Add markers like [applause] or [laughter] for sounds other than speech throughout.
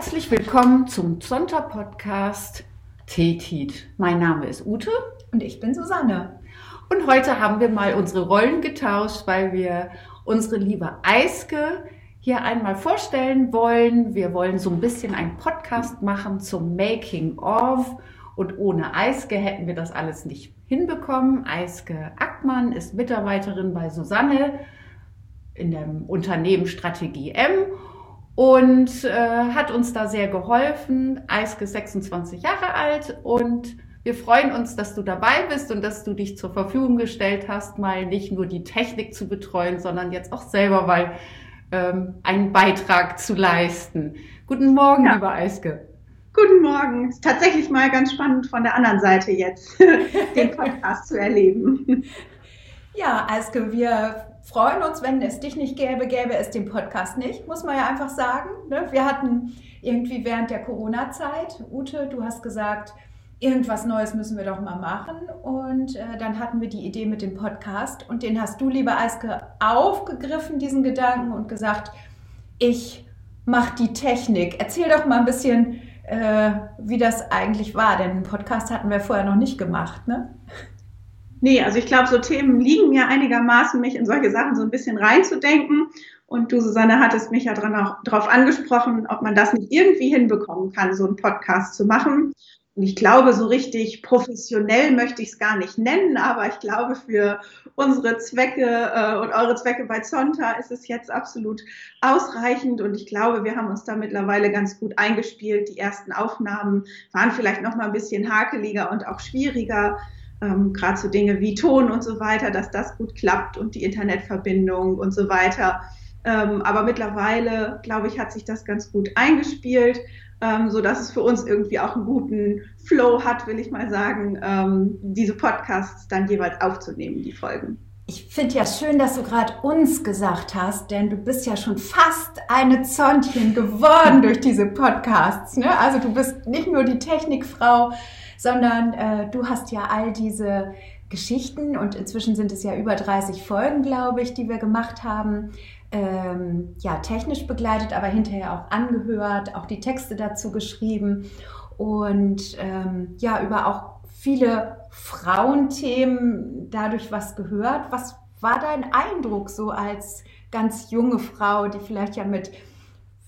Herzlich willkommen zum Zonta Podcast Tetit. Mein Name ist Ute und ich bin Susanne. Und heute haben wir mal unsere Rollen getauscht, weil wir unsere liebe Eiske hier einmal vorstellen wollen. Wir wollen so ein bisschen einen Podcast machen zum Making of. Und ohne Eiske hätten wir das alles nicht hinbekommen. Eiske Ackmann ist Mitarbeiterin bei Susanne in dem Unternehmen Strategie M und äh, hat uns da sehr geholfen. Eiske ist 26 Jahre alt und wir freuen uns, dass du dabei bist und dass du dich zur Verfügung gestellt hast, mal nicht nur die Technik zu betreuen, sondern jetzt auch selber mal ähm, einen Beitrag zu leisten. Guten Morgen, ja. lieber Eiske. Guten Morgen. Ist tatsächlich mal ganz spannend von der anderen Seite jetzt [laughs] den Podcast zu erleben. Ja, Eiske, wir freuen uns, wenn es dich nicht gäbe, gäbe es den Podcast nicht, muss man ja einfach sagen. Ne? Wir hatten irgendwie während der Corona-Zeit, Ute, du hast gesagt, irgendwas Neues müssen wir doch mal machen. Und äh, dann hatten wir die Idee mit dem Podcast und den hast du, liebe Eiske, aufgegriffen, diesen Gedanken, und gesagt, ich mache die Technik. Erzähl doch mal ein bisschen, äh, wie das eigentlich war, denn einen Podcast hatten wir vorher noch nicht gemacht, ne? Nee, also ich glaube, so Themen liegen mir einigermaßen, mich in solche Sachen so ein bisschen reinzudenken. Und du, Susanne, hattest mich ja darauf angesprochen, ob man das nicht irgendwie hinbekommen kann, so einen Podcast zu machen. Und ich glaube, so richtig professionell möchte ich es gar nicht nennen, aber ich glaube, für unsere Zwecke äh, und eure Zwecke bei Zonta ist es jetzt absolut ausreichend. Und ich glaube, wir haben uns da mittlerweile ganz gut eingespielt. Die ersten Aufnahmen waren vielleicht noch mal ein bisschen hakeliger und auch schwieriger ähm, gerade so Dinge wie Ton und so weiter, dass das gut klappt und die Internetverbindung und so weiter. Ähm, aber mittlerweile, glaube ich, hat sich das ganz gut eingespielt, ähm, so dass es für uns irgendwie auch einen guten Flow hat, will ich mal sagen, ähm, diese Podcasts dann jeweils aufzunehmen, die Folgen. Ich finde ja schön, dass du gerade uns gesagt hast, denn du bist ja schon fast eine Zontchen geworden [laughs] durch diese Podcasts. Ne? Also du bist nicht nur die Technikfrau, sondern äh, du hast ja all diese Geschichten und inzwischen sind es ja über 30 Folgen, glaube ich, die wir gemacht haben. Ähm, ja, technisch begleitet, aber hinterher auch angehört, auch die Texte dazu geschrieben und ähm, ja, über auch viele Frauenthemen dadurch was gehört. Was war dein Eindruck so als ganz junge Frau, die vielleicht ja mit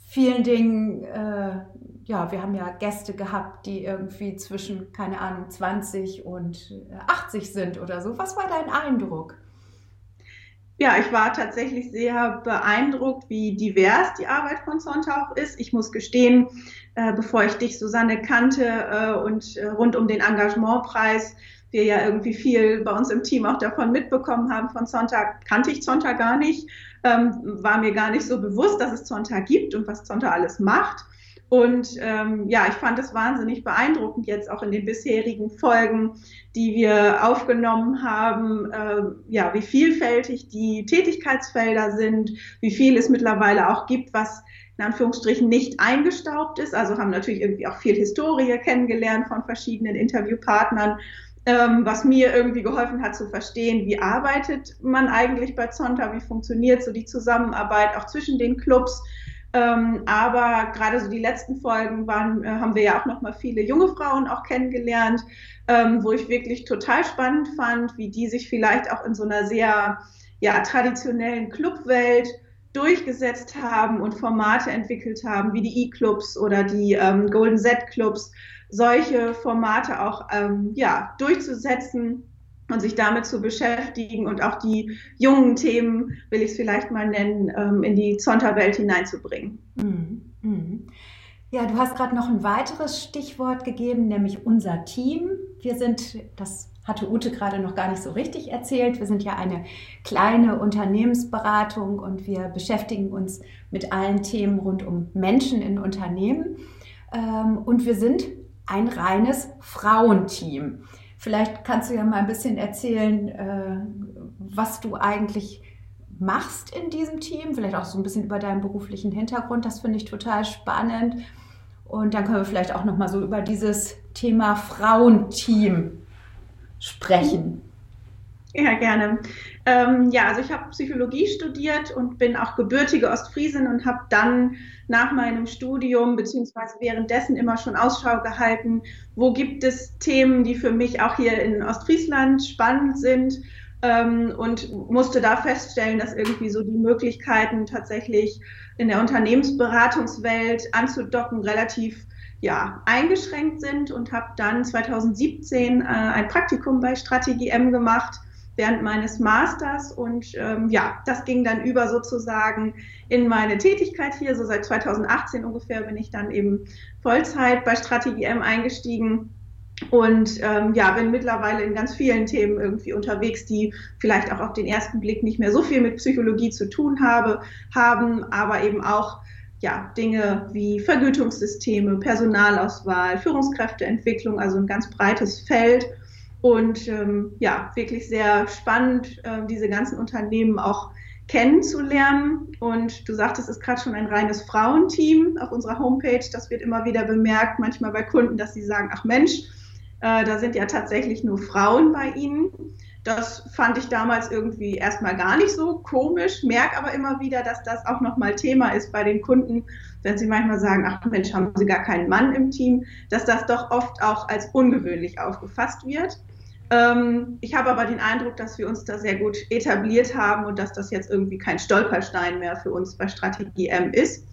vielen Dingen äh, ja, wir haben ja Gäste gehabt, die irgendwie zwischen, keine Ahnung, 20 und 80 äh, sind oder so. Was war dein Eindruck? Ja, ich war tatsächlich sehr beeindruckt, wie divers die Arbeit von Sonntag ist. Ich muss gestehen, äh, bevor ich dich, Susanne, kannte äh, und rund um den Engagementpreis, wir ja irgendwie viel bei uns im Team auch davon mitbekommen haben von Sonntag, kannte ich Sonntag gar nicht, ähm, war mir gar nicht so bewusst, dass es Sonntag gibt und was Sonntag alles macht. Und ähm, ja, ich fand es wahnsinnig beeindruckend jetzt auch in den bisherigen Folgen, die wir aufgenommen haben, äh, ja, wie vielfältig die Tätigkeitsfelder sind, wie viel es mittlerweile auch gibt, was in Anführungsstrichen nicht eingestaubt ist. Also haben natürlich irgendwie auch viel Historie kennengelernt von verschiedenen Interviewpartnern. Ähm, was mir irgendwie geholfen hat zu verstehen, wie arbeitet man eigentlich bei Zonta, wie funktioniert so die Zusammenarbeit auch zwischen den Clubs, ähm, aber gerade so die letzten Folgen waren, äh, haben wir ja auch noch mal viele junge Frauen auch kennengelernt, ähm, wo ich wirklich total spannend fand, wie die sich vielleicht auch in so einer sehr ja, traditionellen Clubwelt durchgesetzt haben und Formate entwickelt haben, wie die E-Clubs oder die ähm, Golden Z-Clubs, solche Formate auch ähm, ja, durchzusetzen und sich damit zu beschäftigen und auch die jungen Themen, will ich es vielleicht mal nennen, ähm, in die Zonta-Welt hineinzubringen. Mhm. Mhm. Ja, du hast gerade noch ein weiteres Stichwort gegeben, nämlich unser Team. Wir sind, das hatte Ute gerade noch gar nicht so richtig erzählt, wir sind ja eine kleine Unternehmensberatung und wir beschäftigen uns mit allen Themen rund um Menschen in Unternehmen. Ähm, und wir sind ein reines Frauenteam. Vielleicht kannst du ja mal ein bisschen erzählen, äh, was du eigentlich machst in diesem Team, vielleicht auch so ein bisschen über deinen beruflichen Hintergrund. Das finde ich total spannend. Und dann können wir vielleicht auch noch mal so über dieses Thema Frauenteam sprechen. Ja, gerne. Ähm, ja, also ich habe Psychologie studiert und bin auch gebürtige Ostfriesin und habe dann nach meinem Studium beziehungsweise währenddessen immer schon Ausschau gehalten, wo gibt es Themen, die für mich auch hier in Ostfriesland spannend sind ähm, und musste da feststellen, dass irgendwie so die Möglichkeiten tatsächlich in der Unternehmensberatungswelt anzudocken relativ ja, eingeschränkt sind und habe dann 2017 äh, ein Praktikum bei Strategie M gemacht während meines Masters und ähm, ja, das ging dann über sozusagen in meine Tätigkeit hier. So seit 2018 ungefähr bin ich dann eben Vollzeit bei Strategie M eingestiegen und ähm, ja, bin mittlerweile in ganz vielen Themen irgendwie unterwegs, die vielleicht auch auf den ersten Blick nicht mehr so viel mit Psychologie zu tun habe, haben, aber eben auch ja, Dinge wie Vergütungssysteme, Personalauswahl, Führungskräfteentwicklung, also ein ganz breites Feld. Und ähm, ja, wirklich sehr spannend, äh, diese ganzen Unternehmen auch kennenzulernen. Und du sagtest, es ist gerade schon ein reines Frauenteam auf unserer Homepage. Das wird immer wieder bemerkt, manchmal bei Kunden, dass sie sagen, ach Mensch, äh, da sind ja tatsächlich nur Frauen bei ihnen. Das fand ich damals irgendwie erstmal gar nicht so komisch, merke aber immer wieder, dass das auch nochmal Thema ist bei den Kunden, wenn sie manchmal sagen, ach Mensch, haben sie gar keinen Mann im Team, dass das doch oft auch als ungewöhnlich aufgefasst wird. Ähm, ich habe aber den Eindruck, dass wir uns da sehr gut etabliert haben und dass das jetzt irgendwie kein Stolperstein mehr für uns bei Strategie M ist.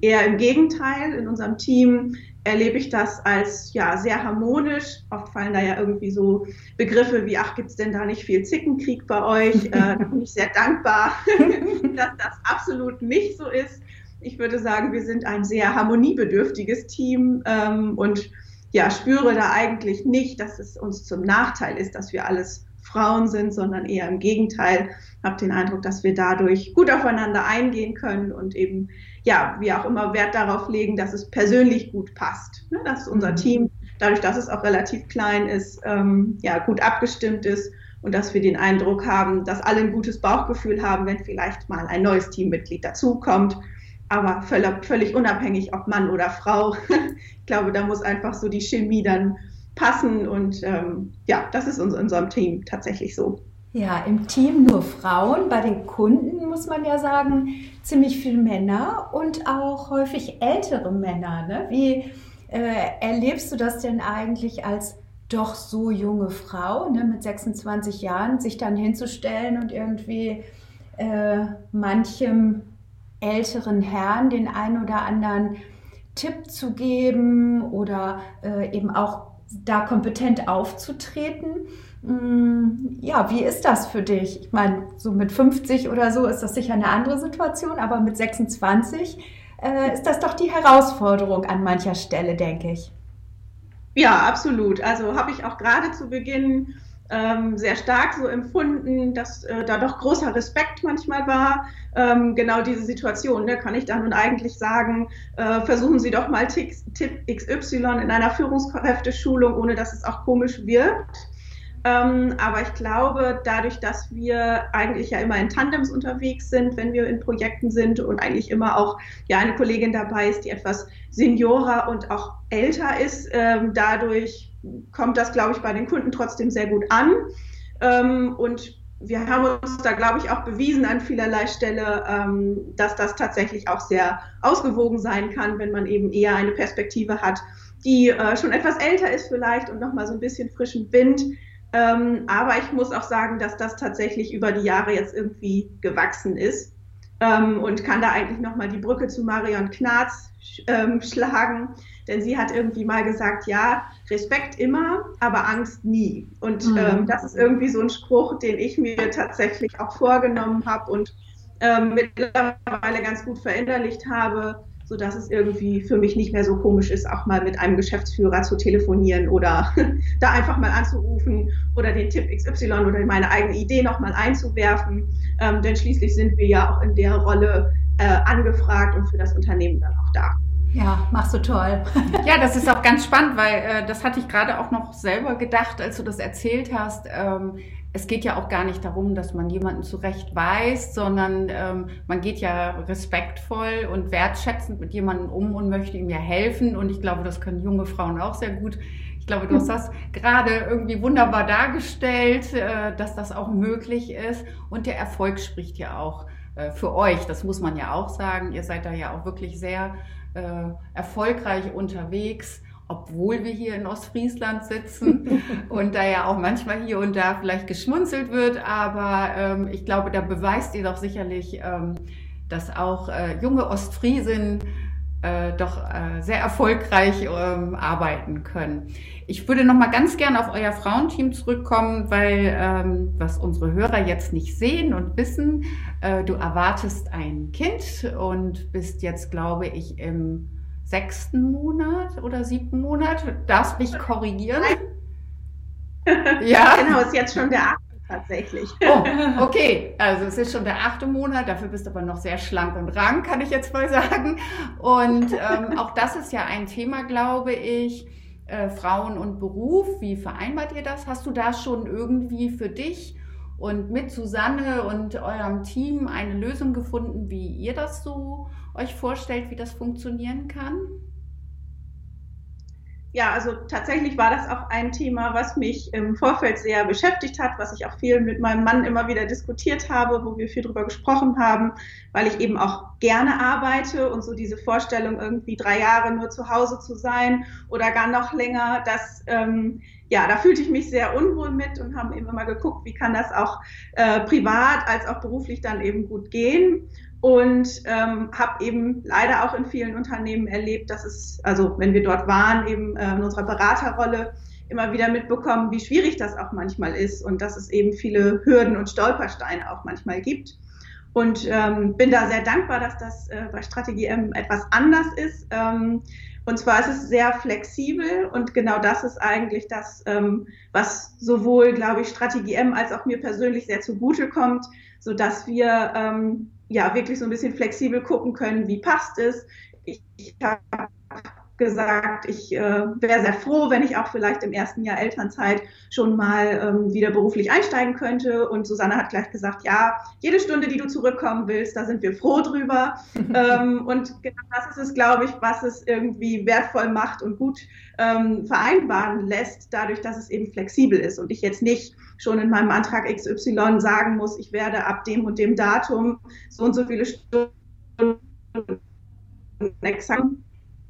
Eher im Gegenteil, in unserem Team erlebe ich das als ja sehr harmonisch. Oft fallen da ja irgendwie so Begriffe wie, ach, gibt es denn da nicht viel Zickenkrieg bei euch? [laughs] Äh, da bin ich sehr dankbar, [laughs] dass das absolut nicht so ist. Ich würde sagen, wir sind ein sehr harmoniebedürftiges Team ähm, und ja, spüre da eigentlich nicht, dass es uns zum Nachteil ist, dass wir alles Frauen sind, sondern eher im Gegenteil. Habe den Eindruck, dass wir dadurch gut aufeinander eingehen können und eben, ja, wie auch immer Wert darauf legen, dass es persönlich gut passt. Ne? Dass unser mhm. Team, dadurch, dass es auch relativ klein ist, ähm, ja, gut abgestimmt ist und dass wir den Eindruck haben, dass alle ein gutes Bauchgefühl haben, wenn vielleicht mal ein neues Teammitglied dazukommt aber völlig, völlig unabhängig, ob Mann oder Frau. [laughs] ich glaube, da muss einfach so die Chemie dann passen und ähm, ja, das ist in unserem Team tatsächlich so. Ja, im Team nur Frauen, bei den Kunden muss man ja sagen, ziemlich viele Männer und auch häufig ältere Männer. Ne? Wie äh, erlebst du das denn eigentlich als doch so junge Frau ne, mit 26 Jahren, sich dann hinzustellen und irgendwie äh, manchem älteren Herren den einen oder anderen Tipp zu geben oder äh, eben auch da kompetent aufzutreten. Mm, ja, wie ist das für dich? Ich meine, so mit 50 oder so ist das sicher eine andere Situation, aber mit 26 äh, ist das doch die Herausforderung an mancher Stelle, denke ich. Ja, absolut. Also habe ich auch gerade zu Beginn ähm, sehr stark so empfunden, dass äh, da doch großer Respekt manchmal war. Ähm, genau diese Situation, ne, kann ich da nun eigentlich sagen, äh, versuchen Sie doch mal Tipp XY in einer Führungskräfteschulung, ohne dass es auch komisch wirkt. Ähm, aber ich glaube, dadurch, dass wir eigentlich ja immer in Tandems unterwegs sind, wenn wir in Projekten sind und eigentlich immer auch ja eine Kollegin dabei ist, die etwas seniorer und auch älter ist, ähm, dadurch kommt das, glaube ich, bei den Kunden trotzdem sehr gut an. Ähm, und wir haben uns da, glaube ich, auch bewiesen an vielerlei Stelle, ähm, dass das tatsächlich auch sehr ausgewogen sein kann, wenn man eben eher eine Perspektive hat, die äh, schon etwas älter ist vielleicht und nochmal so ein bisschen frischen Wind ähm, aber ich muss auch sagen, dass das tatsächlich über die Jahre jetzt irgendwie gewachsen ist ähm, und kann da eigentlich nochmal die Brücke zu Marion Knarz ähm, schlagen. Denn sie hat irgendwie mal gesagt, ja, Respekt immer, aber Angst nie. Und mhm. ähm, das ist irgendwie so ein Spruch, den ich mir tatsächlich auch vorgenommen habe und ähm, mittlerweile ganz gut verinnerlicht habe so dass es irgendwie für mich nicht mehr so komisch ist, auch mal mit einem Geschäftsführer zu telefonieren oder [laughs] da einfach mal anzurufen oder den Tipp XY oder meine eigene Idee nochmal einzuwerfen. Ähm, denn schließlich sind wir ja auch in der Rolle äh, angefragt und für das Unternehmen dann auch da. Ja, machst du toll. [laughs] ja, das ist auch ganz spannend, weil äh, das hatte ich gerade auch noch selber gedacht, als du das erzählt hast. Ähm, es geht ja auch gar nicht darum, dass man jemanden zurecht weiß, sondern ähm, man geht ja respektvoll und wertschätzend mit jemandem um und möchte ihm ja helfen. Und ich glaube, das können junge Frauen auch sehr gut glaube, du hast das gerade irgendwie wunderbar dargestellt, äh, dass das auch möglich ist. Und der Erfolg spricht ja auch äh, für euch. Das muss man ja auch sagen. Ihr seid da ja auch wirklich sehr äh, erfolgreich unterwegs obwohl wir hier in Ostfriesland sitzen [laughs] und da ja auch manchmal hier und da vielleicht geschmunzelt wird, aber ähm, ich glaube, da beweist ihr doch sicherlich, ähm, dass auch äh, junge Ostfriesen äh, doch äh, sehr erfolgreich ähm, arbeiten können. Ich würde noch mal ganz gerne auf euer Frauenteam zurückkommen, weil ähm, was unsere Hörer jetzt nicht sehen und wissen, äh, du erwartest ein Kind und bist jetzt, glaube ich, im sechsten Monat oder siebten Monat. Darfst mich korrigieren? ja. Genau, ist jetzt schon der achte tatsächlich. Oh, okay. Also es ist schon der achte Monat, dafür bist du aber noch sehr schlank und rank, kann ich jetzt mal sagen. Und ähm, [laughs] auch das ist ja ein Thema, glaube ich. Äh, Frauen und Beruf, wie vereinbart ihr das? Hast du da schon irgendwie für dich und mit Susanne und eurem Team eine Lösung gefunden, wie ihr das so euch vorstellt, wie das funktionieren kann? Ja, also tatsächlich war das auch ein Thema, was mich im Vorfeld sehr beschäftigt hat, was ich auch viel mit meinem Mann immer wieder diskutiert habe, wo wir viel drüber gesprochen haben, weil ich eben auch gerne arbeite und so diese Vorstellung, irgendwie drei Jahre nur zu Hause zu sein oder gar noch länger, das, ähm, ja, da fühlte ich mich sehr unwohl mit und haben eben immer geguckt, wie kann das auch äh, privat als auch beruflich dann eben gut gehen und ähm, habe eben leider auch in vielen Unternehmen erlebt, dass es, also wenn wir dort waren, eben äh, in unserer Beraterrolle immer wieder mitbekommen, wie schwierig das auch manchmal ist und dass es eben viele Hürden und Stolpersteine auch manchmal gibt. Und ähm, bin da sehr dankbar, dass das äh, bei Strategie M etwas anders ist. Ähm, und zwar ist es sehr flexibel und genau das ist eigentlich das, ähm, was sowohl, glaube ich, Strategie M als auch mir persönlich sehr zugute kommt, so dass wir ähm, ja wirklich so ein bisschen flexibel gucken können, wie passt es. Ich, ich habe gesagt, ich äh, wäre sehr froh, wenn ich auch vielleicht im ersten Jahr Elternzeit schon mal ähm, wieder beruflich einsteigen könnte. Und Susanne hat gleich gesagt, ja, jede Stunde, die du zurückkommen willst, da sind wir froh drüber. [laughs] ähm, und genau das ist es, glaube ich, was es irgendwie wertvoll macht und gut ähm, vereinbaren lässt, dadurch, dass es eben flexibel ist und ich jetzt nicht schon in meinem Antrag XY sagen muss, ich werde ab dem und dem Datum so und so viele Stunden exakt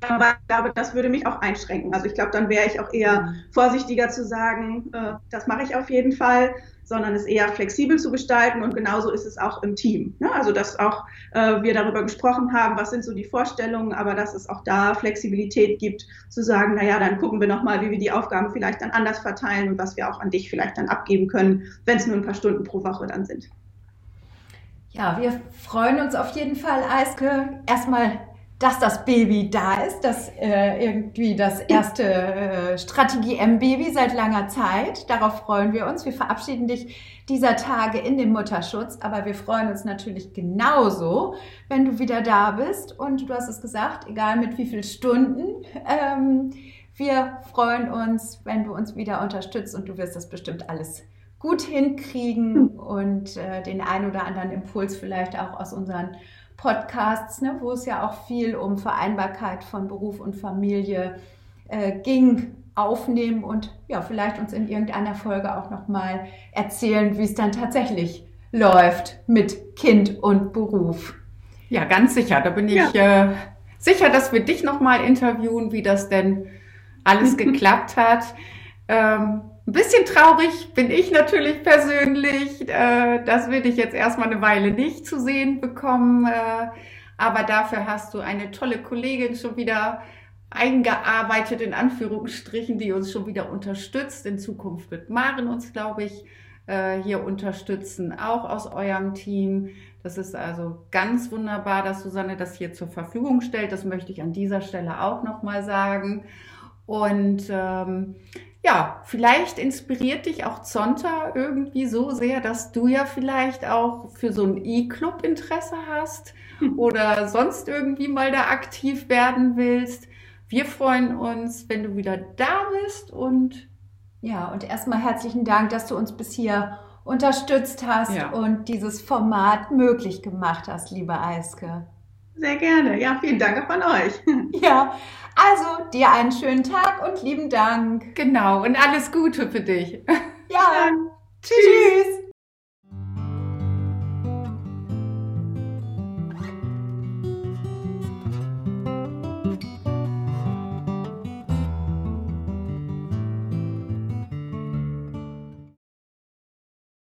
aber ich glaube, das würde mich auch einschränken. Also ich glaube, dann wäre ich auch eher mhm. vorsichtiger zu sagen, äh, das mache ich auf jeden Fall, sondern es eher flexibel zu gestalten. Und genauso ist es auch im Team. Ne? Also dass auch äh, wir darüber gesprochen haben, was sind so die Vorstellungen, aber dass es auch da Flexibilität gibt, zu sagen, naja, dann gucken wir nochmal, wie wir die Aufgaben vielleicht dann anders verteilen und was wir auch an dich vielleicht dann abgeben können, wenn es nur ein paar Stunden pro Woche dann sind. Ja, wir freuen uns auf jeden Fall, Eiske. Erstmal dass das Baby da ist, dass äh, irgendwie das erste äh, Strategie-M-Baby seit langer Zeit. Darauf freuen wir uns. Wir verabschieden dich dieser Tage in den Mutterschutz, aber wir freuen uns natürlich genauso, wenn du wieder da bist. Und du hast es gesagt, egal mit wie vielen Stunden. Ähm, wir freuen uns, wenn du uns wieder unterstützt und du wirst das bestimmt alles gut hinkriegen [laughs] und äh, den ein oder anderen Impuls vielleicht auch aus unseren Podcasts, ne, wo es ja auch viel um Vereinbarkeit von Beruf und Familie äh, ging, aufnehmen und ja, vielleicht uns in irgendeiner Folge auch nochmal erzählen, wie es dann tatsächlich läuft mit Kind und Beruf. Ja, ganz sicher. Da bin ich ja. äh, sicher, dass wir dich nochmal interviewen, wie das denn alles [laughs] geklappt hat. Ähm, ein bisschen traurig bin ich natürlich persönlich, äh, dass wir dich jetzt erstmal eine Weile nicht zu sehen bekommen. Äh, aber dafür hast du eine tolle Kollegin schon wieder eingearbeitet, in Anführungsstrichen, die uns schon wieder unterstützt. In Zukunft wird Maren uns, glaube ich, äh, hier unterstützen, auch aus eurem Team. Das ist also ganz wunderbar, dass Susanne das hier zur Verfügung stellt. Das möchte ich an dieser Stelle auch nochmal sagen. Und ähm, ja, vielleicht inspiriert dich auch Zonta irgendwie so sehr, dass du ja vielleicht auch für so ein E-Club Interesse hast hm. oder sonst irgendwie mal da aktiv werden willst. Wir freuen uns, wenn du wieder da bist und ja, und erstmal herzlichen Dank, dass du uns bis hier unterstützt hast ja. und dieses Format möglich gemacht hast, liebe Eiske. Sehr gerne. Ja, vielen Dank auch an euch. [laughs] Ja, also dir einen schönen Tag und lieben Dank. Genau, und alles Gute für dich. Ja, tschüss. tschüss.